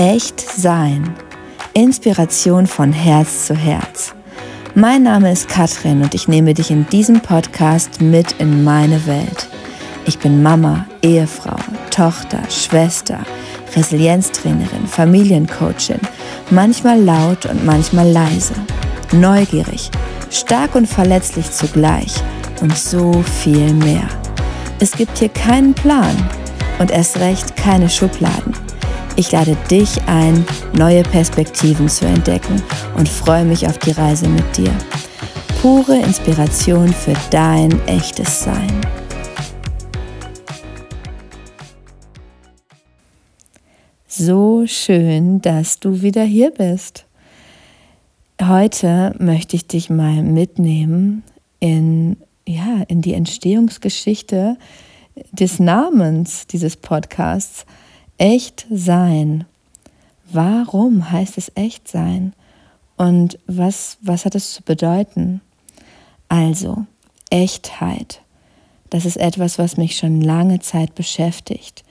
Echt sein. Inspiration von Herz zu Herz. Mein Name ist Katrin und ich nehme dich in diesem Podcast mit in meine Welt. Ich bin Mama, Ehefrau, Tochter, Schwester, Resilienztrainerin, Familiencoachin, manchmal laut und manchmal leise, neugierig, stark und verletzlich zugleich und so viel mehr. Es gibt hier keinen Plan und erst recht keine Schubladen. Ich lade dich ein, neue Perspektiven zu entdecken und freue mich auf die Reise mit dir. Pure Inspiration für dein echtes Sein. So schön, dass du wieder hier bist. Heute möchte ich dich mal mitnehmen in, ja, in die Entstehungsgeschichte des Namens dieses Podcasts Echt sein. Warum heißt es echt sein? Und was, was hat es zu bedeuten? Also, Echtheit. Das ist etwas, was mich schon lange Zeit beschäftigt.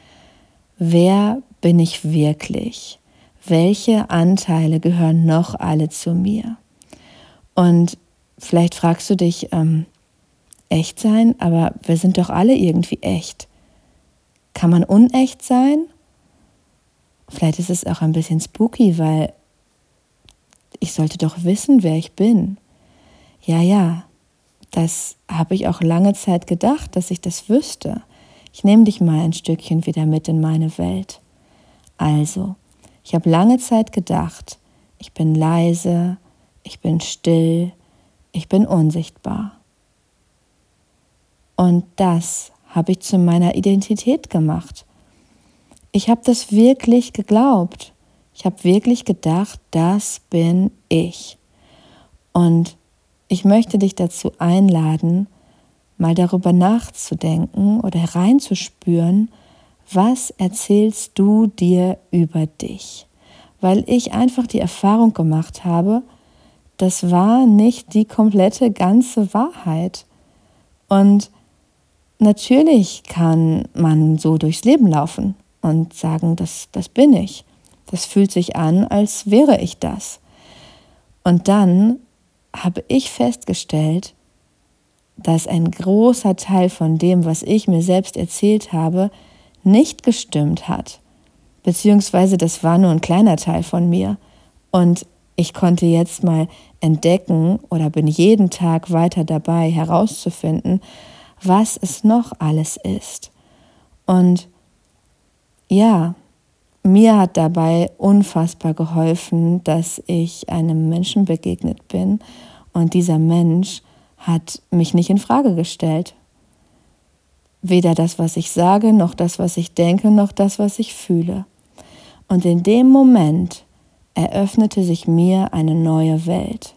Wer bin ich wirklich? Welche Anteile gehören noch alle zu mir? Und vielleicht fragst du dich, ähm, echt sein, aber wir sind doch alle irgendwie echt. Kann man unecht sein? Vielleicht ist es auch ein bisschen spooky, weil ich sollte doch wissen, wer ich bin. Ja, ja, das habe ich auch lange Zeit gedacht, dass ich das wüsste. Ich nehme dich mal ein Stückchen wieder mit in meine Welt. Also, ich habe lange Zeit gedacht, ich bin leise, ich bin still, ich bin unsichtbar. Und das habe ich zu meiner Identität gemacht. Ich habe das wirklich geglaubt. Ich habe wirklich gedacht, das bin ich. Und ich möchte dich dazu einladen, mal darüber nachzudenken oder reinzuspüren, was erzählst du dir über dich? Weil ich einfach die Erfahrung gemacht habe, das war nicht die komplette ganze Wahrheit. Und natürlich kann man so durchs Leben laufen und sagen, das, das bin ich. Das fühlt sich an, als wäre ich das. Und dann habe ich festgestellt, dass ein großer Teil von dem, was ich mir selbst erzählt habe, nicht gestimmt hat. Beziehungsweise das war nur ein kleiner Teil von mir. Und ich konnte jetzt mal entdecken oder bin jeden Tag weiter dabei herauszufinden, was es noch alles ist. Und ja, mir hat dabei unfassbar geholfen, dass ich einem Menschen begegnet bin und dieser Mensch hat mich nicht in Frage gestellt. Weder das, was ich sage, noch das, was ich denke, noch das, was ich fühle. Und in dem Moment eröffnete sich mir eine neue Welt,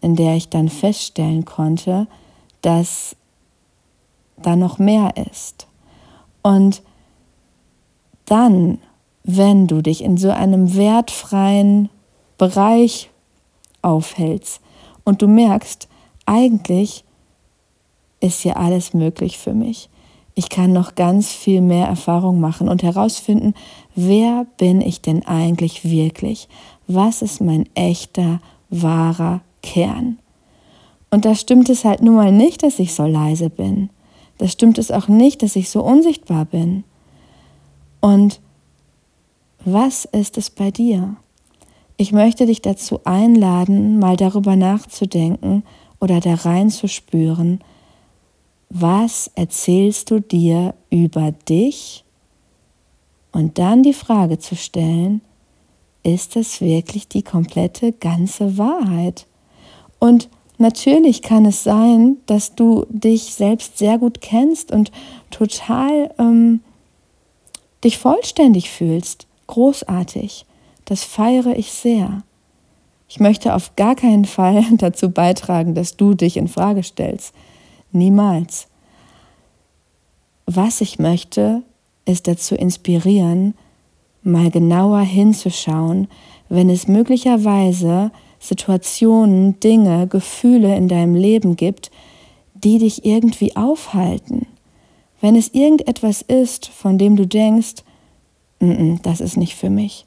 in der ich dann feststellen konnte, dass da noch mehr ist. Und dann, wenn du dich in so einem wertfreien Bereich aufhältst und du merkst, eigentlich ist hier alles möglich für mich. Ich kann noch ganz viel mehr Erfahrung machen und herausfinden, wer bin ich denn eigentlich wirklich? Was ist mein echter, wahrer Kern? Und da stimmt es halt nun mal nicht, dass ich so leise bin. Da stimmt es auch nicht, dass ich so unsichtbar bin. Und was ist es bei dir? Ich möchte dich dazu einladen, mal darüber nachzudenken oder da reinzuspüren, was erzählst du dir über dich? Und dann die Frage zu stellen, ist es wirklich die komplette ganze Wahrheit? Und natürlich kann es sein, dass du dich selbst sehr gut kennst und total ähm, dich vollständig fühlst, großartig. Das feiere ich sehr. Ich möchte auf gar keinen Fall dazu beitragen, dass du dich in Frage stellst. Niemals. Was ich möchte, ist dazu inspirieren, mal genauer hinzuschauen, wenn es möglicherweise Situationen, Dinge, Gefühle in deinem Leben gibt, die dich irgendwie aufhalten. Wenn es irgendetwas ist, von dem du denkst, N -n, das ist nicht für mich,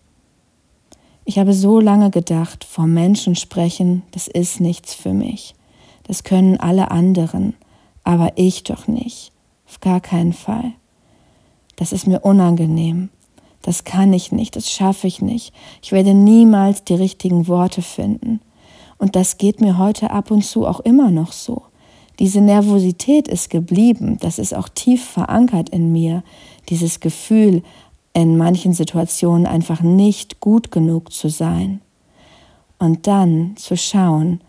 Ich habe so lange gedacht, vor Menschen sprechen, das ist nichts für mich. Das können alle anderen, aber ich doch nicht. Auf gar keinen Fall. Das ist mir unangenehm. Das kann ich nicht, das schaffe ich nicht. Ich werde niemals die richtigen Worte finden. Und das geht mir heute ab und zu auch immer noch so. Diese Nervosität ist geblieben, das ist auch tief verankert in mir, dieses Gefühl, in manchen Situationen einfach nicht gut genug zu sein. Und dann zu schauen,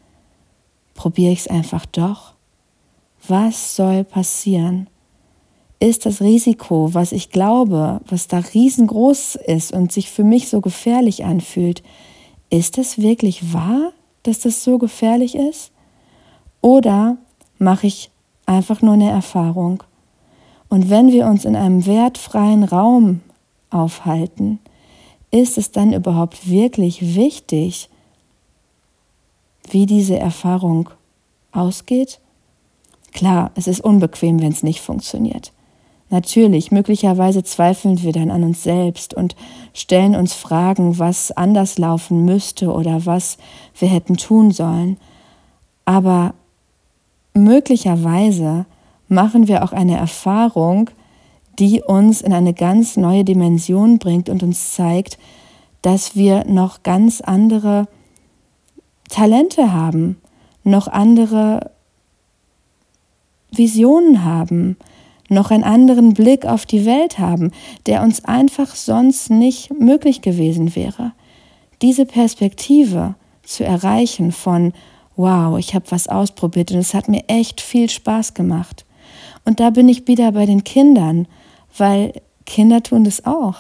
probiere ich es einfach doch? Was soll passieren? Ist das Risiko, was ich glaube, was da riesengroß ist und sich für mich so gefährlich anfühlt, ist es wirklich wahr, dass das so gefährlich ist? Oder mache ich einfach nur eine Erfahrung. Und wenn wir uns in einem wertfreien Raum aufhalten, ist es dann überhaupt wirklich wichtig, wie diese Erfahrung ausgeht? Klar, es ist unbequem, wenn es nicht funktioniert. Natürlich, möglicherweise zweifeln wir dann an uns selbst und stellen uns Fragen, was anders laufen müsste oder was wir hätten tun sollen. Aber möglicherweise machen wir auch eine Erfahrung, die uns in eine ganz neue Dimension bringt und uns zeigt, dass wir noch ganz andere Talente haben, noch andere Visionen haben, noch einen anderen Blick auf die Welt haben, der uns einfach sonst nicht möglich gewesen wäre. Diese Perspektive zu erreichen von wow, ich habe was ausprobiert und es hat mir echt viel Spaß gemacht. Und da bin ich wieder bei den Kindern, weil Kinder tun das auch.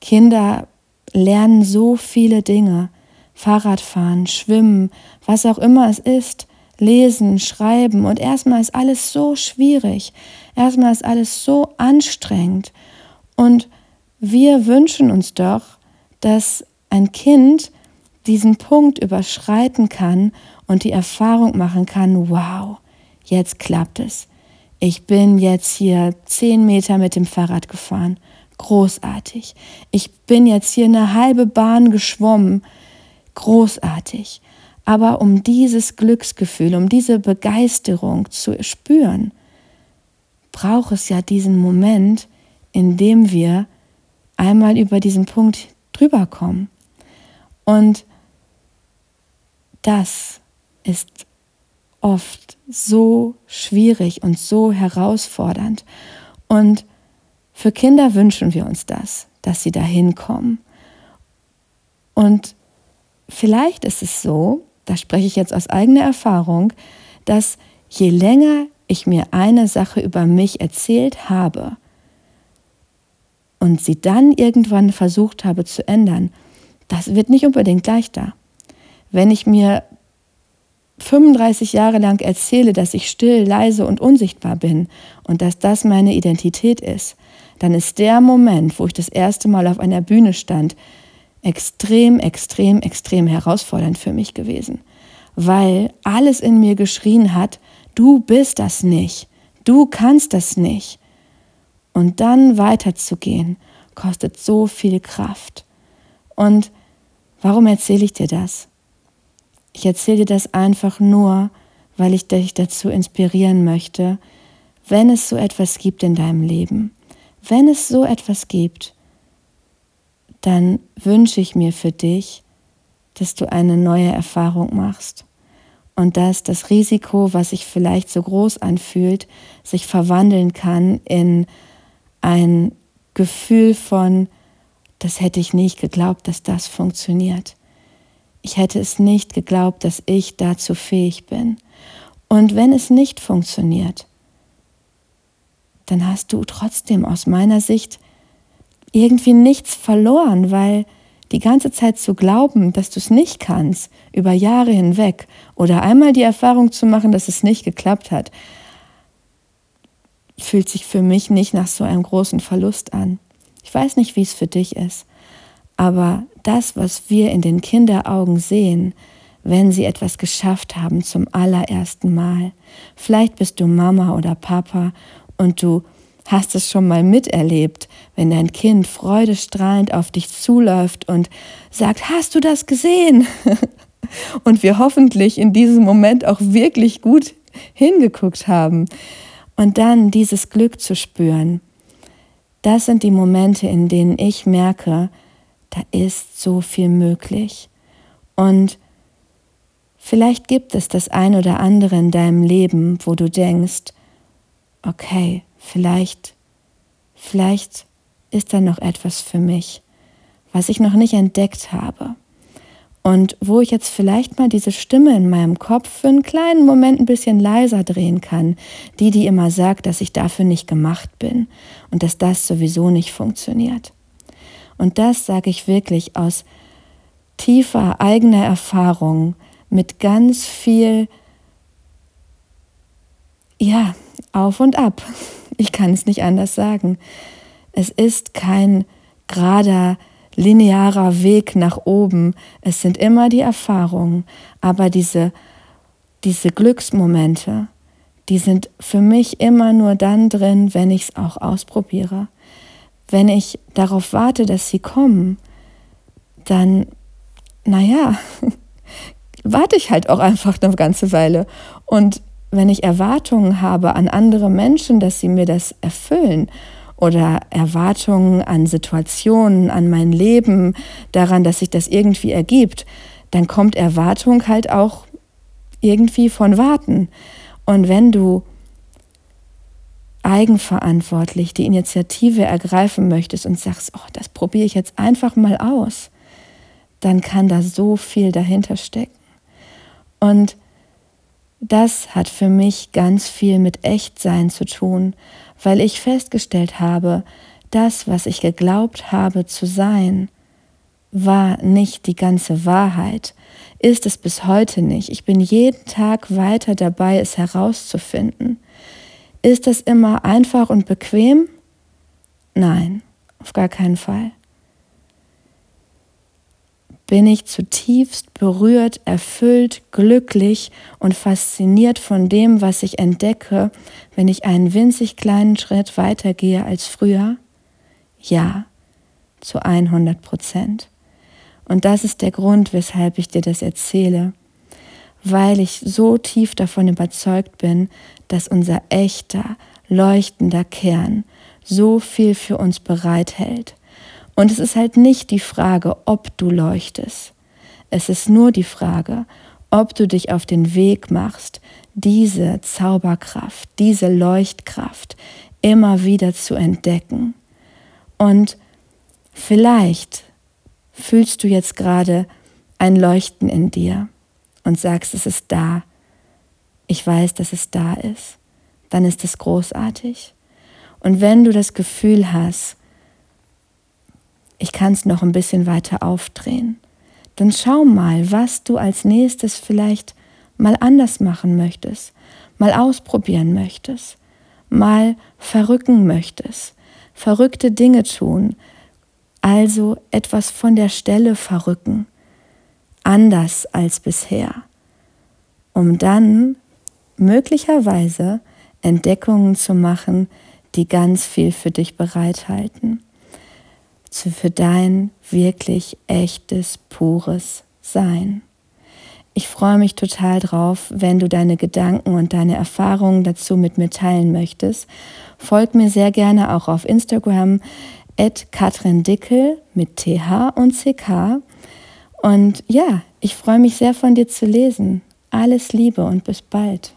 Kinder lernen so viele Dinge. Fahrradfahren, schwimmen, was auch immer es ist, lesen, schreiben. Und erstmal ist alles so schwierig. Erstmal ist alles so anstrengend. Und wir wünschen uns doch, dass ein Kind diesen Punkt überschreiten kann und die Erfahrung machen kann, wow, jetzt klappt es. Ich bin jetzt hier zehn Meter mit dem Fahrrad gefahren. Großartig. Ich bin jetzt hier eine halbe Bahn geschwommen. Großartig. Aber um dieses Glücksgefühl, um diese Begeisterung zu spüren, braucht es ja diesen Moment, in dem wir einmal über diesen Punkt drüber kommen. Und das ist oft so schwierig und so herausfordernd. Und für Kinder wünschen wir uns das, dass sie dahin kommen. Und vielleicht ist es so, da spreche ich jetzt aus eigener Erfahrung, dass je länger ich mir eine Sache über mich erzählt habe und sie dann irgendwann versucht habe zu ändern, das wird nicht unbedingt gleich da. Wenn ich mir 35 Jahre lang erzähle, dass ich still, leise und unsichtbar bin und dass das meine Identität ist, dann ist der Moment, wo ich das erste Mal auf einer Bühne stand, extrem, extrem, extrem herausfordernd für mich gewesen, weil alles in mir geschrien hat, du bist das nicht, du kannst das nicht. Und dann weiterzugehen, kostet so viel Kraft. Und warum erzähle ich dir das? Ich erzähle dir das einfach nur, weil ich dich dazu inspirieren möchte, wenn es so etwas gibt in deinem Leben, wenn es so etwas gibt, dann wünsche ich mir für dich, dass du eine neue Erfahrung machst und dass das Risiko, was sich vielleicht so groß anfühlt, sich verwandeln kann in ein Gefühl von, das hätte ich nicht geglaubt, dass das funktioniert. Ich hätte es nicht geglaubt, dass ich dazu fähig bin. Und wenn es nicht funktioniert, dann hast du trotzdem aus meiner Sicht irgendwie nichts verloren, weil die ganze Zeit zu glauben, dass du es nicht kannst, über Jahre hinweg, oder einmal die Erfahrung zu machen, dass es nicht geklappt hat, fühlt sich für mich nicht nach so einem großen Verlust an. Ich weiß nicht, wie es für dich ist, aber das, was wir in den Kinderaugen sehen, wenn sie etwas geschafft haben zum allerersten Mal. Vielleicht bist du Mama oder Papa und du hast es schon mal miterlebt, wenn dein Kind freudestrahlend auf dich zuläuft und sagt, hast du das gesehen? und wir hoffentlich in diesem Moment auch wirklich gut hingeguckt haben. Und dann dieses Glück zu spüren. Das sind die Momente, in denen ich merke, da ist so viel möglich. Und vielleicht gibt es das ein oder andere in deinem Leben, wo du denkst, okay, vielleicht, vielleicht ist da noch etwas für mich, was ich noch nicht entdeckt habe. Und wo ich jetzt vielleicht mal diese Stimme in meinem Kopf für einen kleinen Moment ein bisschen leiser drehen kann, die, die immer sagt, dass ich dafür nicht gemacht bin und dass das sowieso nicht funktioniert. Und das sage ich wirklich aus tiefer eigener Erfahrung mit ganz viel, ja, auf und ab. Ich kann es nicht anders sagen. Es ist kein gerader, linearer Weg nach oben. Es sind immer die Erfahrungen, aber diese, diese Glücksmomente, die sind für mich immer nur dann drin, wenn ich es auch ausprobiere. Wenn ich darauf warte, dass sie kommen, dann, naja, warte ich halt auch einfach eine ganze Weile. Und wenn ich Erwartungen habe an andere Menschen, dass sie mir das erfüllen oder Erwartungen an Situationen, an mein Leben, daran, dass sich das irgendwie ergibt, dann kommt Erwartung halt auch irgendwie von Warten. Und wenn du eigenverantwortlich die Initiative ergreifen möchtest und sagst, oh, das probiere ich jetzt einfach mal aus, dann kann da so viel dahinter stecken. Und das hat für mich ganz viel mit Echtsein zu tun, weil ich festgestellt habe, das, was ich geglaubt habe zu sein, war nicht die ganze Wahrheit, ist es bis heute nicht. Ich bin jeden Tag weiter dabei, es herauszufinden. Ist das immer einfach und bequem? Nein, auf gar keinen Fall bin ich zutiefst berührt, erfüllt, glücklich und fasziniert von dem, was ich entdecke, wenn ich einen winzig kleinen Schritt weitergehe als früher? Ja, zu 100 Prozent. Und das ist der Grund, weshalb ich dir das erzähle, weil ich so tief davon überzeugt bin, dass unser echter, leuchtender Kern so viel für uns bereithält und es ist halt nicht die Frage, ob du leuchtest. Es ist nur die Frage, ob du dich auf den Weg machst, diese Zauberkraft, diese Leuchtkraft immer wieder zu entdecken. Und vielleicht fühlst du jetzt gerade ein Leuchten in dir und sagst, es ist da. Ich weiß, dass es da ist. Dann ist es großartig. Und wenn du das Gefühl hast, ich kann es noch ein bisschen weiter aufdrehen. Dann schau mal, was du als nächstes vielleicht mal anders machen möchtest, mal ausprobieren möchtest, mal verrücken möchtest, verrückte Dinge tun, also etwas von der Stelle verrücken, anders als bisher, um dann möglicherweise Entdeckungen zu machen, die ganz viel für dich bereithalten für dein wirklich echtes, pures Sein. Ich freue mich total drauf, wenn du deine Gedanken und deine Erfahrungen dazu mit mir teilen möchtest. Folg mir sehr gerne auch auf Instagram at Katrin Dickel mit TH und CK. Und ja, ich freue mich sehr von dir zu lesen. Alles Liebe und bis bald.